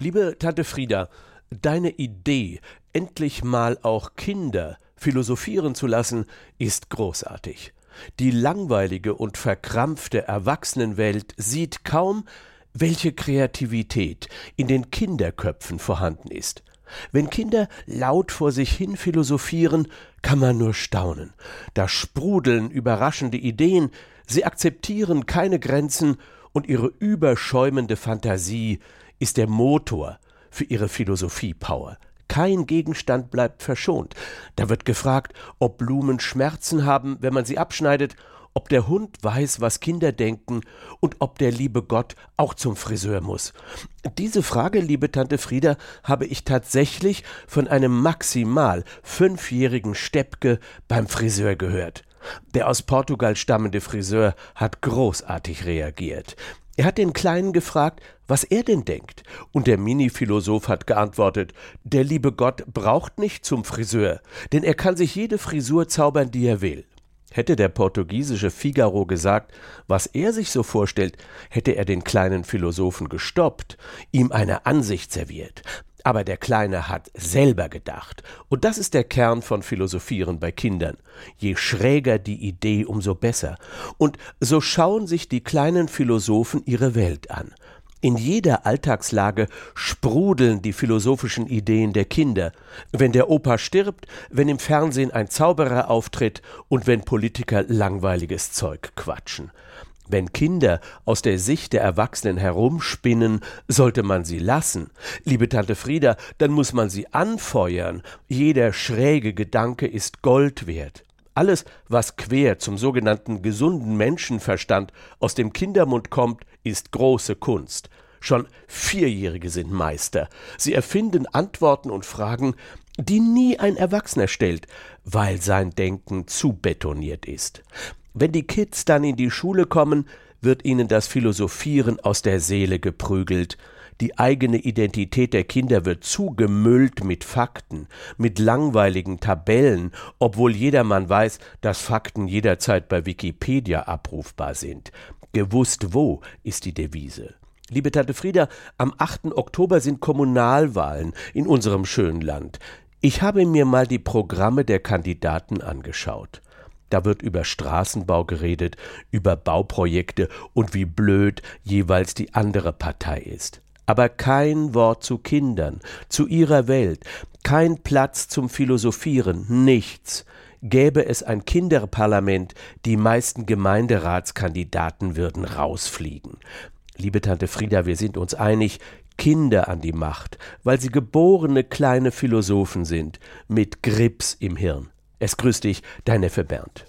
Liebe Tante Frieda, deine Idee, endlich mal auch Kinder philosophieren zu lassen, ist großartig. Die langweilige und verkrampfte Erwachsenenwelt sieht kaum, welche Kreativität in den Kinderköpfen vorhanden ist. Wenn Kinder laut vor sich hin philosophieren, kann man nur staunen. Da sprudeln überraschende Ideen, sie akzeptieren keine Grenzen und ihre überschäumende Fantasie ist der Motor für ihre Philosophiepower. Kein Gegenstand bleibt verschont. Da wird gefragt, ob Blumen Schmerzen haben, wenn man sie abschneidet, ob der Hund weiß, was Kinder denken und ob der liebe Gott auch zum Friseur muss. Diese Frage, liebe Tante Frieda, habe ich tatsächlich von einem maximal fünfjährigen Steppke beim Friseur gehört. Der aus Portugal stammende Friseur hat großartig reagiert. Er hat den Kleinen gefragt, was er denn denkt, und der Mini-Philosoph hat geantwortet, der liebe Gott braucht nicht zum Friseur, denn er kann sich jede Frisur zaubern, die er will. Hätte der portugiesische Figaro gesagt, was er sich so vorstellt, hätte er den kleinen Philosophen gestoppt, ihm eine Ansicht serviert. Aber der Kleine hat selber gedacht. Und das ist der Kern von Philosophieren bei Kindern. Je schräger die Idee, umso besser. Und so schauen sich die kleinen Philosophen ihre Welt an. In jeder Alltagslage sprudeln die philosophischen Ideen der Kinder. Wenn der Opa stirbt, wenn im Fernsehen ein Zauberer auftritt und wenn Politiker langweiliges Zeug quatschen. Wenn Kinder aus der Sicht der Erwachsenen herumspinnen, sollte man sie lassen. Liebe Tante Frieda, dann muss man sie anfeuern. Jeder schräge Gedanke ist Gold wert. Alles, was quer zum sogenannten gesunden Menschenverstand aus dem Kindermund kommt, ist große Kunst. Schon Vierjährige sind Meister. Sie erfinden Antworten und Fragen, die nie ein Erwachsener stellt, weil sein Denken zu betoniert ist. Wenn die Kids dann in die Schule kommen, wird ihnen das Philosophieren aus der Seele geprügelt. Die eigene Identität der Kinder wird zugemüllt mit Fakten, mit langweiligen Tabellen, obwohl jedermann weiß, dass Fakten jederzeit bei Wikipedia abrufbar sind. Gewusst wo ist die Devise. Liebe Tante Frieda, am 8. Oktober sind Kommunalwahlen in unserem schönen Land. Ich habe mir mal die Programme der Kandidaten angeschaut. Da wird über Straßenbau geredet, über Bauprojekte und wie blöd jeweils die andere Partei ist. Aber kein Wort zu Kindern, zu ihrer Welt, kein Platz zum Philosophieren, nichts. Gäbe es ein Kinderparlament, die meisten Gemeinderatskandidaten würden rausfliegen. Liebe Tante Frieda, wir sind uns einig, Kinder an die Macht, weil sie geborene kleine Philosophen sind, mit Grips im Hirn. Es grüßt dich, dein Neffe Bernd.